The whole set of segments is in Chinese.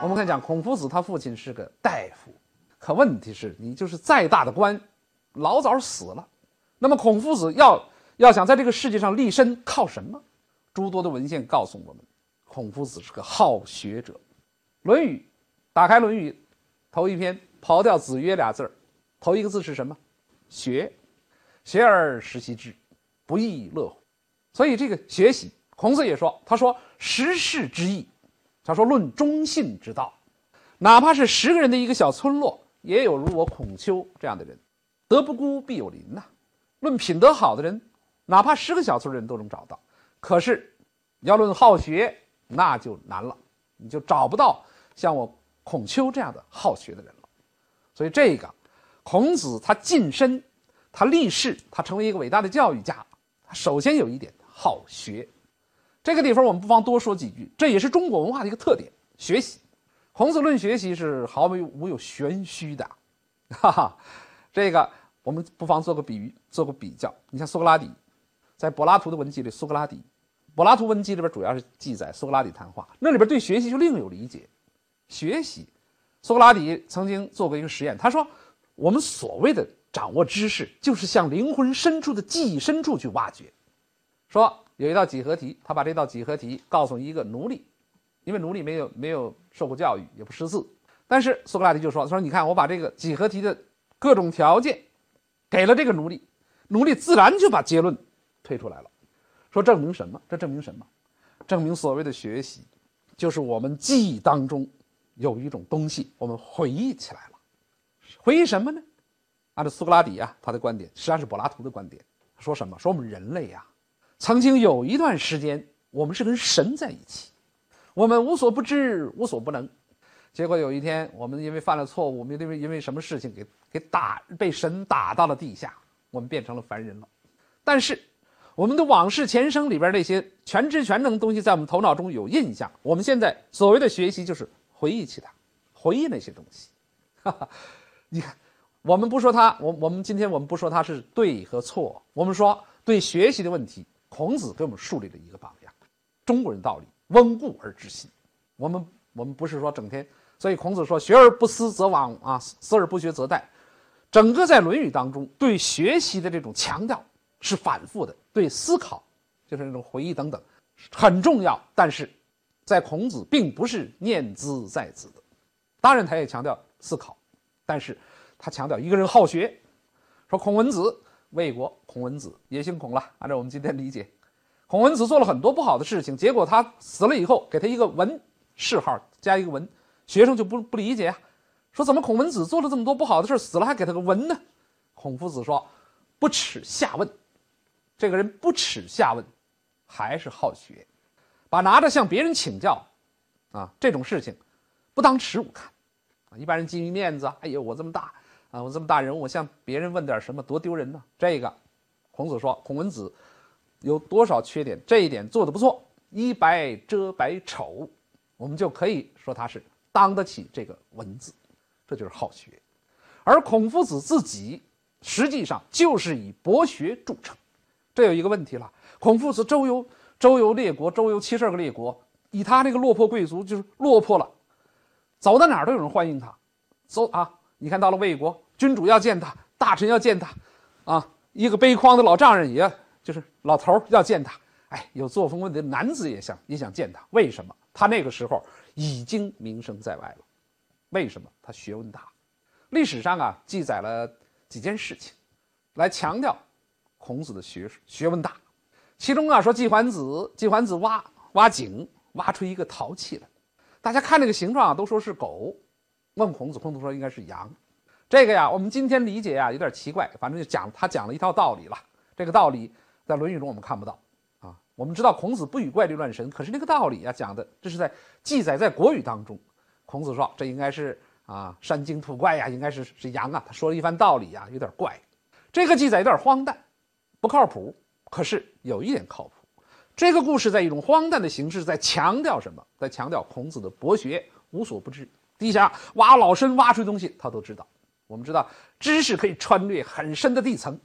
我们看讲孔夫子，他父亲是个大夫，可问题是，你就是再大的官，老早死了。那么孔夫子要要想在这个世界上立身，靠什么？诸多的文献告诉我们，孔夫子是个好学者。《论语》，打开《论语》，头一篇刨掉“子曰”俩字儿，头一个字是什么？学，学而时习之，不亦乐乎？所以这个学习，孔子也说，他说时事之义。他说：“论忠信之道，哪怕是十个人的一个小村落，也有如我孔丘这样的人。德不孤，必有邻呐。论品德好的人，哪怕十个小村人都能找到。可是，要论好学，那就难了，你就找不到像我孔丘这样的好学的人了。所以，这个孔子他晋身，他立世，他成为一个伟大的教育家，他首先有一点好学。”这个地方我们不妨多说几句，这也是中国文化的一个特点。学习，孔子论学习是毫无无有玄虚的，哈哈。这个我们不妨做个比喻，做个比较。你像苏格拉底，在柏拉图的文集里，苏格拉底，柏拉图文集里边主要是记载苏格拉底谈话，那里边对学习就另有理解。学习，苏格拉底曾经做过一个实验，他说，我们所谓的掌握知识，就是向灵魂深处的记忆深处去挖掘，说。有一道几何题，他把这道几何题告诉一个奴隶，因为奴隶没有没有受过教育，也不识字。但是苏格拉底就说：“他说你看，我把这个几何题的各种条件给了这个奴隶，奴隶自然就把结论推出来了。说证明什么？这证明什么？证明所谓的学习，就是我们记忆当中有一种东西，我们回忆起来了。回忆什么呢？按照苏格拉底啊，他的观点实际上是柏拉图的观点。说什么？说我们人类呀。”曾经有一段时间，我们是跟神在一起，我们无所不知，无所不能。结果有一天，我们因为犯了错误，我们因为因为什么事情给给打，被神打到了地下，我们变成了凡人了。但是，我们的往事前生里边那些全知全能的东西，在我们头脑中有印象。我们现在所谓的学习，就是回忆起它，回忆那些东西。哈哈，你看，我们不说他，我我们今天我们不说他是对和错，我们说对学习的问题。孔子给我们树立了一个榜样，中国人道理温故而知新。我们我们不是说整天，所以孔子说“学而不思则罔啊，思而不学则殆”。整个在《论语》当中，对学习的这种强调是反复的，对思考就是那种回忆等等很重要。但是，在孔子并不是念兹在兹的，当然他也强调思考，但是他强调一个人好学。说孔文子。魏国孔文子也姓孔了，按照我们今天理解，孔文子做了很多不好的事情，结果他死了以后，给他一个文谥号，加一个文，学生就不不理解啊，说怎么孔文子做了这么多不好的事死了还给他个文呢？孔夫子说，不耻下问，这个人不耻下问，还是好学，把拿着向别人请教，啊这种事情，不当耻辱看，啊一般人基于面子，哎呦我这么大。啊，我这么大人物，我向别人问点什么，多丢人呢？这个，孔子说，孔文子有多少缺点？这一点做得不错，一白遮百丑，我们就可以说他是当得起这个文字，这就是好学。而孔夫子自己实际上就是以博学著称。这有一个问题了，孔夫子周游周游列国，周游七十二个列国，以他那个落魄贵族，就是落魄了，走到哪儿都有人欢迎他，走啊。你看到了魏国君主要见他，大臣要见他，啊，一个背筐的老丈人也就是老头要见他，哎，有作风问题的男子也想也想见他。为什么？他那个时候已经名声在外了。为什么？他学问大。历史上啊记载了几件事情，来强调孔子的学学问大。其中啊说季桓子，季桓子挖挖井，挖出一个陶器来，大家看这个形状啊都说是狗。问孔子，孔子说应该是羊，这个呀，我们今天理解呀有点奇怪，反正就讲他讲了一套道理了。这个道理在《论语》中我们看不到啊。我们知道孔子不与怪力乱神，可是那个道理啊讲的这是在记载在国语当中。孔子说这应该是啊山精土怪呀，应该是是羊啊。他说了一番道理呀，有点怪，这个记载有点荒诞，不靠谱。可是有一点靠谱，这个故事在一种荒诞的形式在强调什么？在强调孔子的博学无所不知。地下挖老深，挖出东西他都知道。我们知道知识可以穿越很深的地层，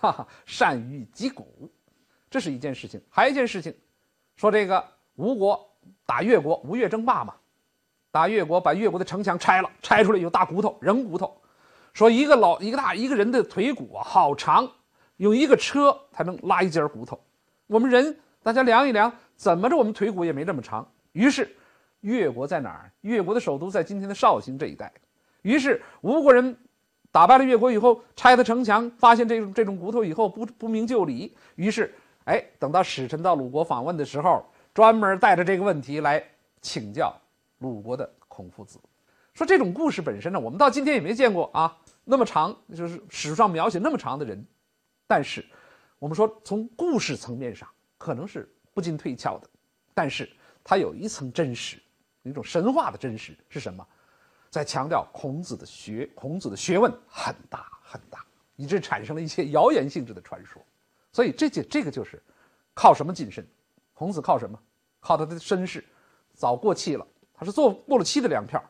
哈哈，善于击鼓，这是一件事情。还有一件事情，说这个吴国打越国，吴越争霸嘛，打越国，把越国的城墙拆了，拆出来有大骨头，人骨头，说一个老一个大一个人的腿骨啊，好长，用一个车才能拉一截骨头。我们人大家量一量，怎么着我们腿骨也没这么长。于是越国在哪儿？越国的首都在今天的绍兴这一带。于是吴国人打败了越国以后，拆了城墙，发现这种这种骨头以后不不明就里。于是，哎，等到使臣到鲁国访问的时候，专门带着这个问题来请教鲁国的孔夫子，说这种故事本身呢，我们到今天也没见过啊，那么长，就是史书上描写那么长的人，但是我们说从故事层面上可能是不经推敲的，但是它有一层真实，一种神话的真实是什么？在强调孔子的学，孔子的学问很大很大，以致产生了一些谣言性质的传说。所以这就这个就是靠什么晋升？孔子靠什么？靠他的身世，早过气了。他是做过了期的粮票，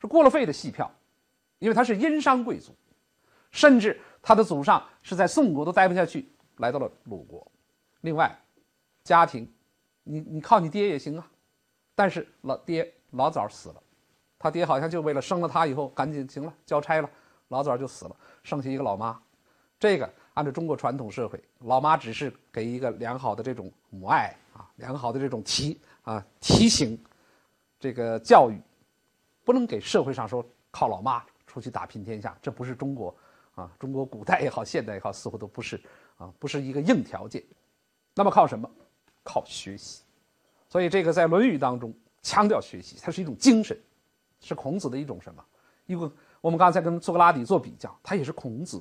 是过了肺的戏票，因为他是殷商贵族，甚至他的祖上是在宋国都待不下去，来到了鲁国。另外，家庭，你你靠你爹也行啊，但是老爹老早死了。他爹好像就为了生了他以后赶紧行了交差了，老早就死了，剩下一个老妈。这个按照中国传统社会，老妈只是给一个良好的这种母爱啊，良好的这种提啊提醒，这个教育，不能给社会上说靠老妈出去打拼天下，这不是中国啊，中国古代也好，现代也好，似乎都不是啊，不是一个硬条件。那么靠什么？靠学习。所以这个在《论语》当中强调学习，它是一种精神。是孔子的一种什么？一个我们刚才跟苏格拉底做比较，他也是孔子，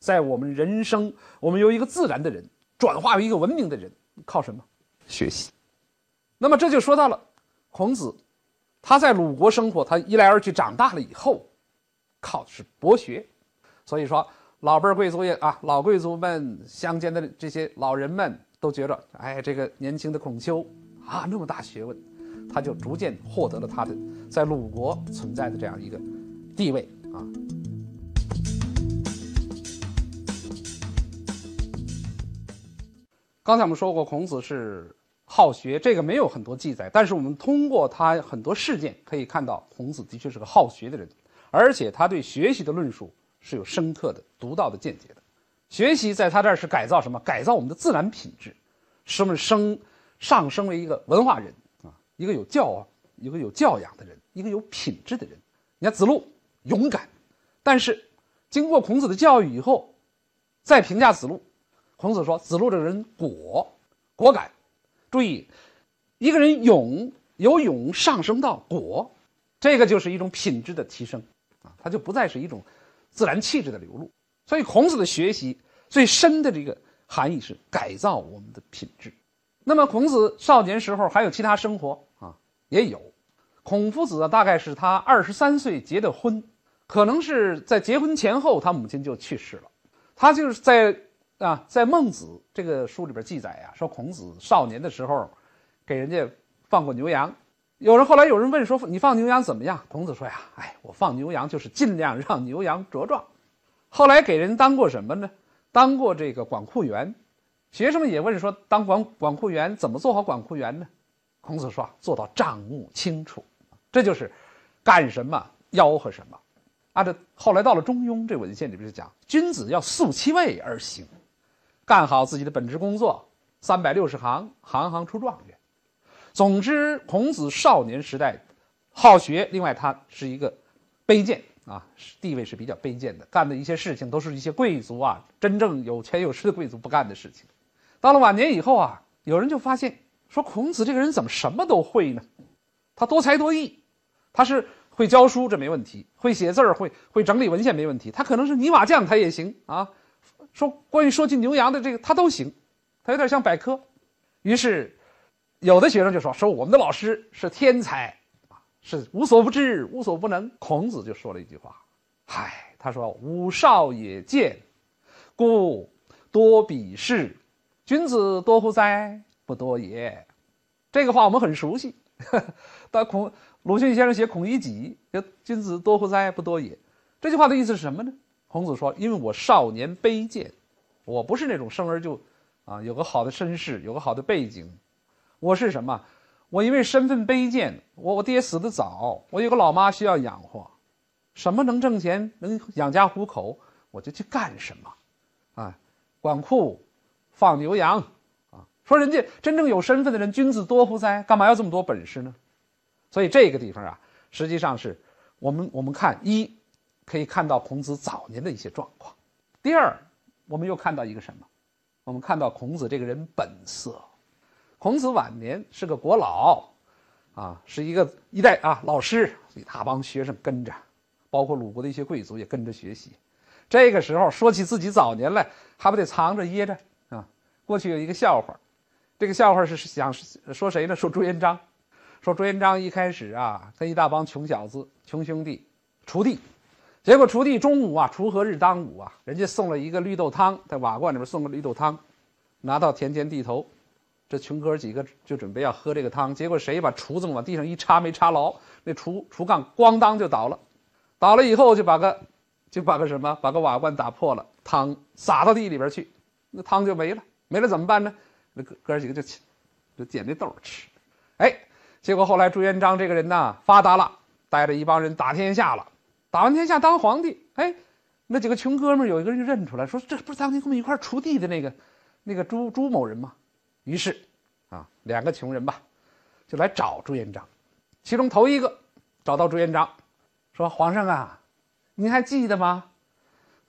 在我们人生，我们由一个自然的人转化为一个文明的人，靠什么？学习。那么这就说到了孔子，他在鲁国生活，他一来二去长大了以后，靠的是博学。所以说，老辈贵族也啊，老贵族们乡间的这些老人们都觉着，哎，这个年轻的孔丘啊，那么大学问。他就逐渐获得了他的在鲁国存在的这样一个地位啊。刚才我们说过，孔子是好学，这个没有很多记载，但是我们通过他很多事件可以看到，孔子的确是个好学的人，而且他对学习的论述是有深刻的、独到的见解的。学习在他这儿是改造什么？改造我们的自然品质，使我们生上升为一个文化人啊。一个有教啊，一个有教养的人，一个有品质的人。你看子路勇敢，但是经过孔子的教育以后，再评价子路，孔子说子路这个人果果敢。注意，一个人勇由勇上升到果，这个就是一种品质的提升啊，他就不再是一种自然气质的流露。所以孔子的学习最深的这个含义是改造我们的品质。那么孔子少年时候还有其他生活啊。也有，孔夫子大概是他二十三岁结的婚，可能是在结婚前后，他母亲就去世了。他就是在啊，在《孟子》这个书里边记载呀，说孔子少年的时候，给人家放过牛羊。有人后来有人问说：“你放牛羊怎么样？”孔子说：“呀，哎，我放牛羊就是尽量让牛羊茁壮。”后来给人当过什么呢？当过这个管库员。学生们也问说：“当管管库员怎么做好管库员呢？”孔子说：“做到账目清楚，这就是干什么吆喝什么。按照后来到了《中庸》这文献里边就讲，君子要素其位而行，干好自己的本职工作，三百六十行，行行出状元。总之，孔子少年时代好学，另外他是一个卑贱啊，地位是比较卑贱的，干的一些事情都是一些贵族啊，真正有钱有势的贵族不干的事情。到了晚年以后啊，有人就发现。”说孔子这个人怎么什么都会呢？他多才多艺，他是会教书，这没问题；会写字儿，会会整理文献，没问题。他可能是泥瓦匠，他也行啊。说关于说起牛羊的这个，他都行，他有点像百科。于是，有的学生就说：“说我们的老师是天才，是无所不知、无所不能。”孔子就说了一句话：“嗨，他说吾少也见，故多鄙视。君子多乎哉？”不多也，这个话我们很熟悉。当孔鲁迅先生写《孔乙己》，君子多乎哉？不多也。这句话的意思是什么呢？孔子说：“因为我少年卑贱，我不是那种生而就啊有个好的身世，有个好的背景。我是什么？我因为身份卑贱，我我爹死的早，我有个老妈需要养活，什么能挣钱能养家糊口，我就去干什么，啊，管库，放牛羊，啊，说人家真正有身份的人，君子多乎哉？干嘛要这么多本事呢？所以这个地方啊，实际上是我们我们看一，可以看到孔子早年的一些状况；第二，我们又看到一个什么？我们看到孔子这个人本色。孔子晚年是个国老，啊，是一个一代啊老师，一大帮学生跟着，包括鲁国的一些贵族也跟着学习。这个时候说起自己早年来，还不得藏着掖着啊？过去有一个笑话，这个笑话是想说谁呢？说朱元璋，说朱元璋一开始啊，跟一大帮穷小子、穷兄弟锄地，结果锄地中午啊，锄禾日当午啊，人家送了一个绿豆汤，在瓦罐里边送个绿豆汤，拿到田间地头。这穷哥几个就准备要喝这个汤，结果谁把锄子往地上一插，没插牢，那锄锄杠咣当就倒了，倒了以后就把个就把个什么，把个瓦罐打破了，汤洒到地里边去，那汤就没了，没了怎么办呢？那哥哥几个就就捡那豆吃，哎，结果后来朱元璋这个人呐发达了，带着一帮人打天下了，打完天下当皇帝，哎，那几个穷哥们有一个人就认出来，说这不是当年跟我们一块锄地的那个那个朱朱某人吗？于是，啊，两个穷人吧，就来找朱元璋。其中头一个找到朱元璋，说：“皇上啊，您还记得吗？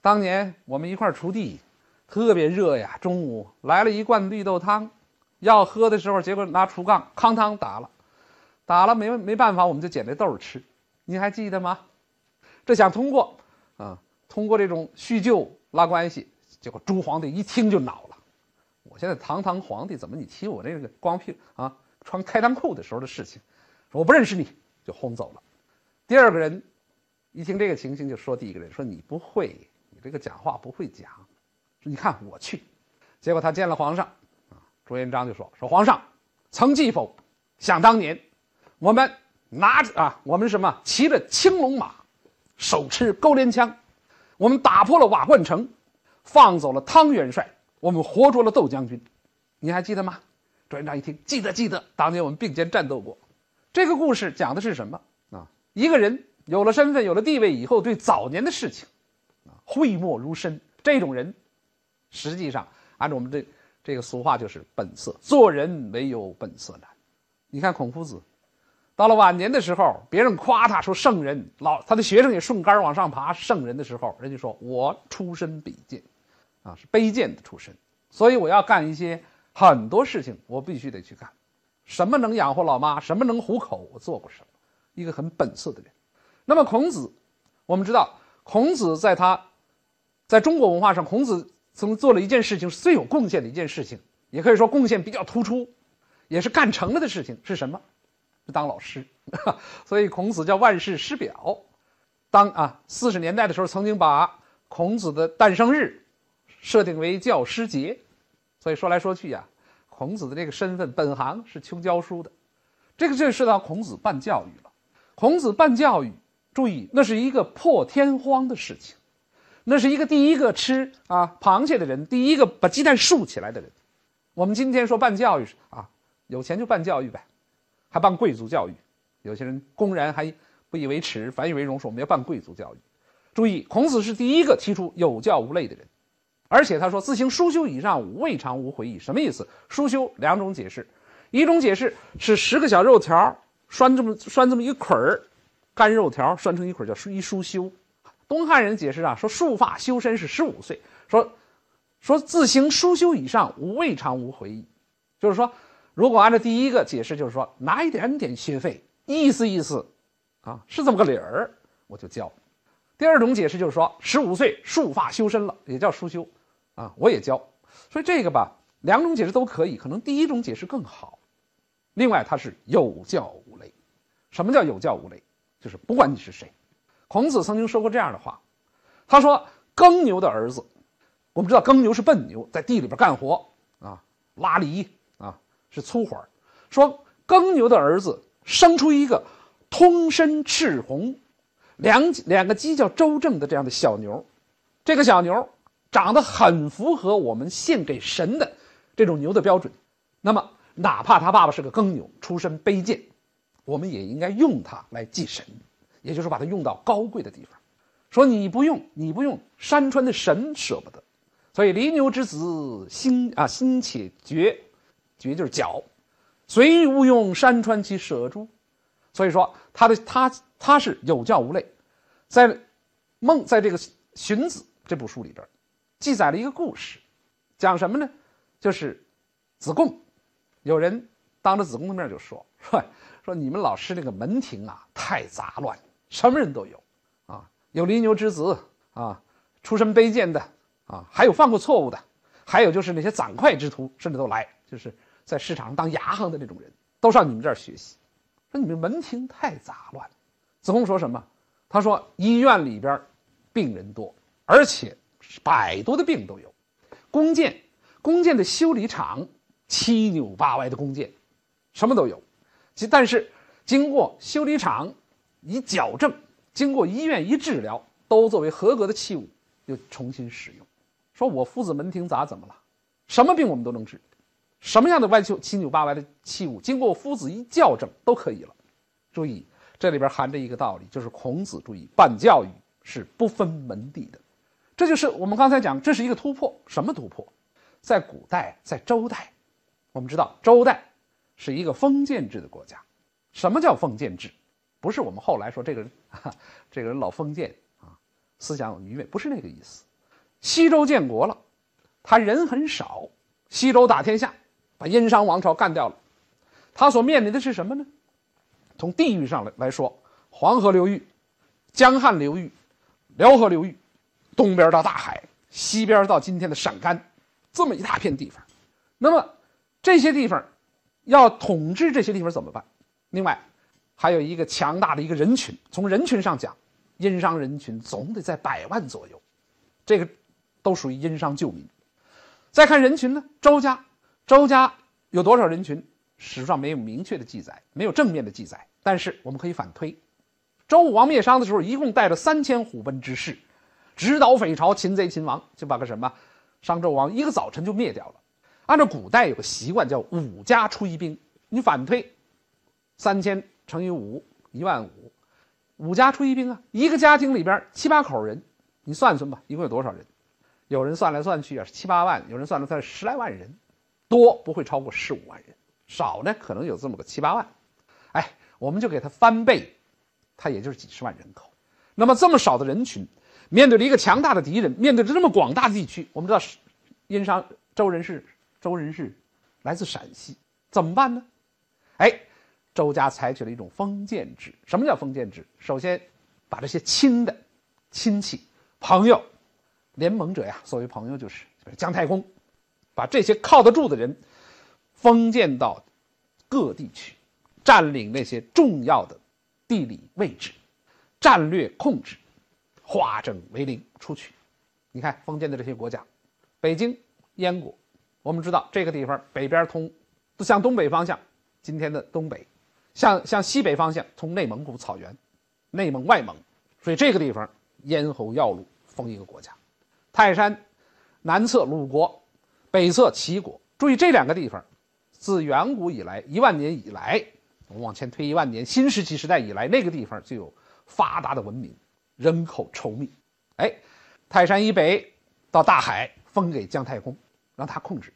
当年我们一块锄地，特别热呀。中午来了一罐绿豆汤，要喝的时候，结果拿锄杠哐当打了，打了没没办法，我们就捡这豆吃。您还记得吗？这想通过啊，通过这种叙旧拉关系。结果朱皇帝一听就恼了。”现在堂堂皇帝，怎么你提我这个光屁股啊穿开裆裤的时候的事情？说我不认识你，就轰走了。第二个人一听这个情形，就说第一个人说你不会，你这个讲话不会讲。说你看我去，结果他见了皇上啊，朱元璋就说说皇上曾记否？想当年我们拿着啊，我们什么骑着青龙马，手持钩镰枪，我们打破了瓦罐城，放走了汤元帅。我们活捉了窦将军，你还记得吗？朱元璋一听，记得记得，当年我们并肩战斗过。这个故事讲的是什么啊？一个人有了身份、有了地位以后，对早年的事情啊讳莫如深。这种人，实际上按照我们这这个俗话，就是本色。做人没有本色难。你看孔夫子，到了晚年的时候，别人夸他说圣人，老他的学生也顺杆往上爬，圣人的时候，人家说我出身比贱。啊，是卑贱的出身，所以我要干一些很多事情，我必须得去干。什么能养活老妈，什么能糊口，我做过什么，一个很本色的人。那么孔子，我们知道，孔子在他，在中国文化上，孔子曾做了一件事情，是最有贡献的一件事情，也可以说贡献比较突出，也是干成了的事情是什么？是当老师。所以孔子叫万世师表。当啊，四十年代的时候，曾经把孔子的诞生日。设定为教师节，所以说来说去呀，孔子的这个身份本行是穷教书的，这个就涉及到孔子办教育了。孔子办教育，注意那是一个破天荒的事情，那是一个第一个吃啊螃蟹的人，第一个把鸡蛋竖起来的人。我们今天说办教育啊，有钱就办教育呗，还办贵族教育，有些人公然还不以为耻，反以为荣，说我们要办贵族教育。注意，孔子是第一个提出有教无类的人。而且他说：“自行书修以上，未尝无悔意。”什么意思？书修两种解释，一种解释是十个小肉条拴这么拴这么一捆儿，干肉条拴成一捆叫一书修。东汉人解释啊，说束发修身是十五岁。说说自行书修以上，未尝无悔意。就是说，如果按照第一个解释，就是说拿一点点学费，意思意思，啊，是这么个理儿，我就教。第二种解释就是说，十五岁束发修身了，也叫书修。啊，我也教，所以这个吧，两种解释都可以，可能第一种解释更好。另外，它是有教无类。什么叫有教无类？就是不管你是谁。孔子曾经说过这样的话，他说：“耕牛的儿子，我们知道耕牛是笨牛，在地里边干活啊，拉犁啊，是粗活说耕牛的儿子生出一个通身赤红，两两个犄角周正的这样的小牛，这个小牛。”长得很符合我们献给神的这种牛的标准，那么哪怕他爸爸是个耕牛，出身卑贱，我们也应该用他来祭神，也就是把他用到高贵的地方。说你不用，你不用，山川的神舍不得。所以离牛之子心啊心且绝，绝就是脚，随勿用，山川其舍诸。所以说他的他他是有教无类，在孟在这个《荀子》这部书里边，记载了一个故事，讲什么呢？就是子贡，有人当着子贡的面就说说说你们老师那个门庭啊太杂乱，什么人都有啊，有离牛之子啊，出身卑贱的啊，还有犯过错误的，还有就是那些攒快之徒，甚至都来，就是在市场上当牙行的那种人，都上你们这儿学习。说你们门庭太杂乱，子贡说什么？他说医院里边病人多，而且百多的病都有。弓箭，弓箭的修理厂七扭八歪的弓箭，什么都有。其但是经过修理厂一矫正，经过医院一治疗，都作为合格的器物又重新使用。说我夫子门庭杂怎么了？什么病我们都能治。什么样的歪曲七扭八歪的器物，经过夫子一校正都可以了。注意，这里边含着一个道理，就是孔子注意办教育是不分门第的。这就是我们刚才讲，这是一个突破。什么突破？在古代，在周代，我们知道周代是一个封建制的国家。什么叫封建制？不是我们后来说这个人，这个人老封建啊，思想愚昧，不是那个意思。西周建国了，他人很少，西周打天下。把殷商王朝干掉了，他所面临的是什么呢？从地域上来来说，黄河流域、江汉流域、辽河流域，东边到大海，西边到今天的陕甘，这么一大片地方。那么这些地方要统治这些地方怎么办？另外还有一个强大的一个人群，从人群上讲，殷商人群总得在百万左右，这个都属于殷商旧民。再看人群呢，周家。周家有多少人群？史上没有明确的记载，没有正面的记载。但是我们可以反推，周武王灭商的时候，一共带了三千虎贲之士，直捣匪巢，擒贼擒王，就把个什么商纣王一个早晨就灭掉了。按照古代有个习惯，叫五家出一兵。你反推，三千乘以五，一万五，五家出一兵啊！一个家庭里边七八口人，你算算吧，一共有多少人？有人算来算去啊，七八万；有人算来算十来万人。多不会超过十五万人，少呢可能有这么个七八万，哎，我们就给他翻倍，他也就是几十万人口。那么这么少的人群，面对着一个强大的敌人，面对着这么广大的地区，我们知道，殷商周人是，周人是来自陕西，怎么办呢？哎，周家采取了一种封建制。什么叫封建制？首先把这些亲的亲戚、朋友、联盟者呀，所谓朋友就是姜太公。把这些靠得住的人封建到各地去，占领那些重要的地理位置，战略控制，化整为零出去。你看封建的这些国家，北京、燕国，我们知道这个地方北边通，向东北方向，今天的东北，向向西北方向通内蒙古草原，内蒙、外蒙，所以这个地方咽喉要路，封一个国家。泰山南侧鲁国。北侧齐国，注意这两个地方，自远古以来一万年以来，我们往前推一万年，新石器时代以来，那个地方就有发达的文明，人口稠密。哎，泰山以北到大海封给姜太公，让他控制；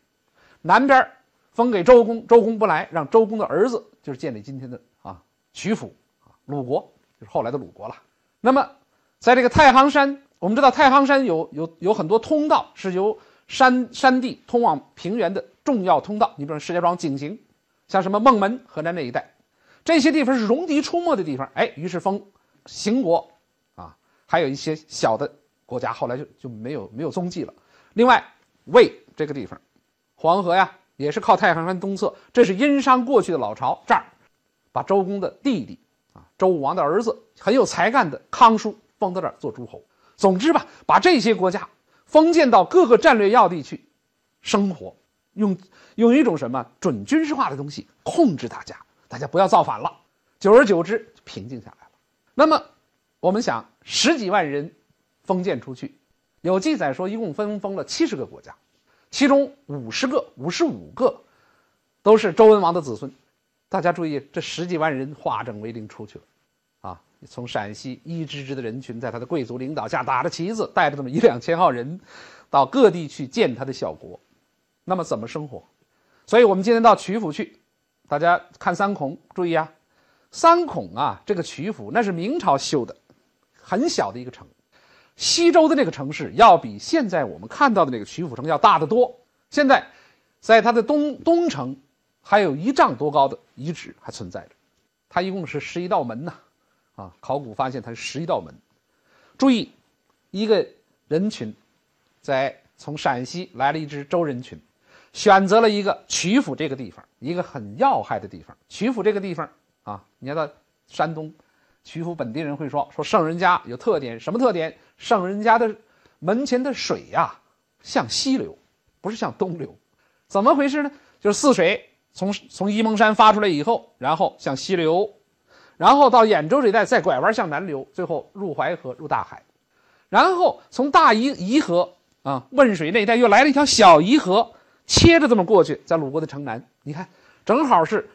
南边封给周公，周公不来，让周公的儿子就是建立今天的啊曲阜啊鲁国，就是后来的鲁国了。那么在这个太行山，我们知道太行山有有有很多通道是由。山山地通往平原的重要通道，你比如石家庄井陉，像什么孟门、河南那一带，这些地方是戎狄出没的地方。哎，于是封邢国，还有一些小的国家，后来就就没有没有踪迹了。另外，魏这个地方，黄河呀，也是靠太行山东侧，这是殷商过去的老巢。这儿，把周公的弟弟啊，周武王的儿子，很有才干的康叔封到这儿做诸侯。总之吧，把这些国家。封建到各个战略要地去生活，用用一种什么准军事化的东西控制大家，大家不要造反了。久而久之，平静下来了。那么，我们想十几万人封建出去，有记载说一共分封了七十个国家，其中五十个、五十五个都是周文王的子孙。大家注意，这十几万人化整为零出去了，啊，从陕西一支支的人群，在他的贵族领导下打着旗子，带着这么一两千号人，到各地去建他的小国。那么怎么生活？所以我们今天到曲阜去，大家看三孔，注意啊，三孔啊，这个曲阜那是明朝修的，很小的一个城。西周的那个城市要比现在我们看到的那个曲阜城要大得多。现在，在它的东东城，还有一丈多高的遗址还存在着。它一共是十一道门呐，啊，考古发现它是十一道门。注意，一个人群，在从陕西来了一支周人群，选择了一个曲阜这个地方，一个很要害的地方。曲阜这个地方啊，你看到山东。曲阜本地人会说：“说圣人家有特点，什么特点？圣人家的门前的水呀，像西流，不是像东流。怎么回事呢？就是泗水从从沂蒙山发出来以后，然后向西流，然后到兖州这一带再拐弯向南流，最后入淮河入大海，然后从大沂沂河啊汶水那一带又来了一条小沂河，切着这么过去，在鲁国的城南，你看正好是。”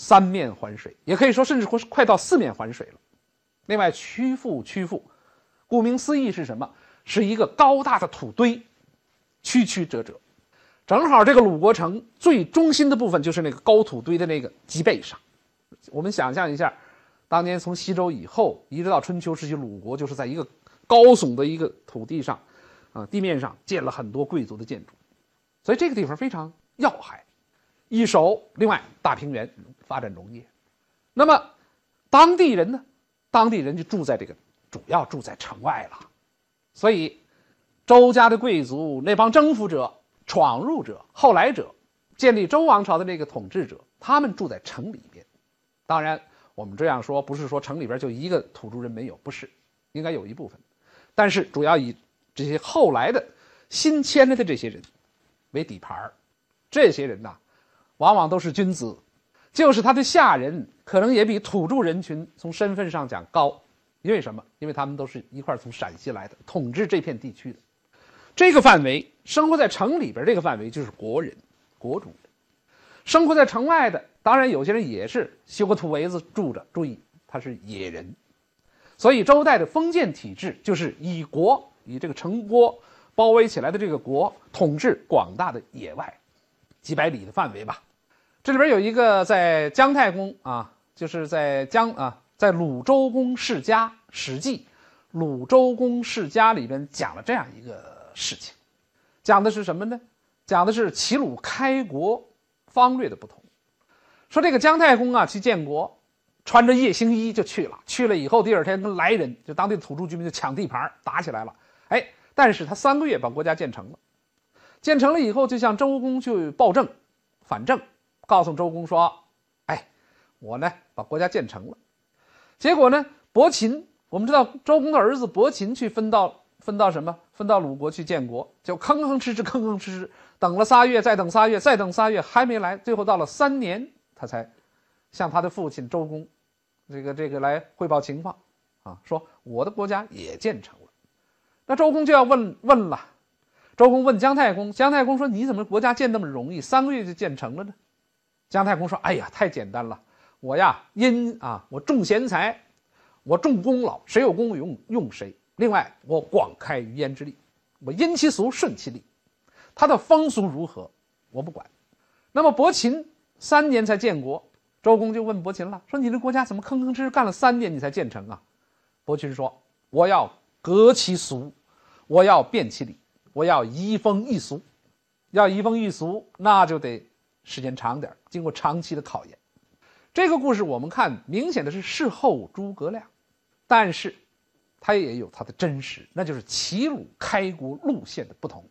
三面环水，也可以说，甚至是快到四面环水了。另外，曲阜，曲阜，顾名思义是什么？是一个高大的土堆，曲曲折折，正好这个鲁国城最中心的部分就是那个高土堆的那个脊背上。我们想象一下，当年从西周以后，一直到春秋时期，鲁国就是在一个高耸的一个土地上，啊，地面上建了很多贵族的建筑，所以这个地方非常要害。一手，另外大平原发展农业，那么当地人呢？当地人就住在这个，主要住在城外了。所以周家的贵族那帮征服者、闯入者、后来者，建立周王朝的那个统治者，他们住在城里边。当然，我们这样说不是说城里边就一个土著人没有，不是，应该有一部分，但是主要以这些后来的新迁来的这些人为底盘这些人呐。往往都是君子，就是他的下人可能也比土著人群从身份上讲高，因为什么？因为他们都是一块从陕西来的，统治这片地区的，这个范围生活在城里边这个范围就是国人、国主人，生活在城外的，当然有些人也是修个土围子住着，注意他是野人，所以周代的封建体制就是以国以这个城郭包围起来的这个国统治广大的野外。几百里的范围吧。这里边有一个在姜太公啊，就是在姜啊，在鲁周公世家《史记》鲁周公世家里边讲了这样一个事情，讲的是什么呢？讲的是齐鲁开国方略的不同。说这个姜太公啊去建国，穿着夜行衣就去了，去了以后第二天跟来人就当地土著居民就抢地盘打起来了。哎，但是他三个月把国家建成了，建成了以后就向周公去报政，反正。告诉周公说：“哎，我呢把国家建成了，结果呢，伯禽，我们知道周公的儿子伯禽去分到分到什么？分到鲁国去建国，就吭吭哧哧，吭吭哧哧，等了仨月，再等仨月，再等仨月，还没来，最后到了三年，他才向他的父亲周公，这个这个来汇报情况，啊，说我的国家也建成了。那周公就要问问了，周公问姜太公，姜太公说：你怎么国家建那么容易，三个月就建成了呢？”姜太公说：“哎呀，太简单了！我呀，因啊，我重贤才，我重功劳，谁有功用用谁。另外，我广开于焉之力，我因其俗顺其利。他的风俗如何，我不管。那么伯禽三年才建国，周公就问伯禽了，说你这国家怎么吭吭哧哧干了三年你才建成啊？伯禽说：我要革其俗，我要变其礼，我要移风易俗。要移风易俗，那就得。”时间长点经过长期的考验，这个故事我们看明显的是事后诸葛亮，但是，它也有它的真实，那就是齐鲁开国路线的不同。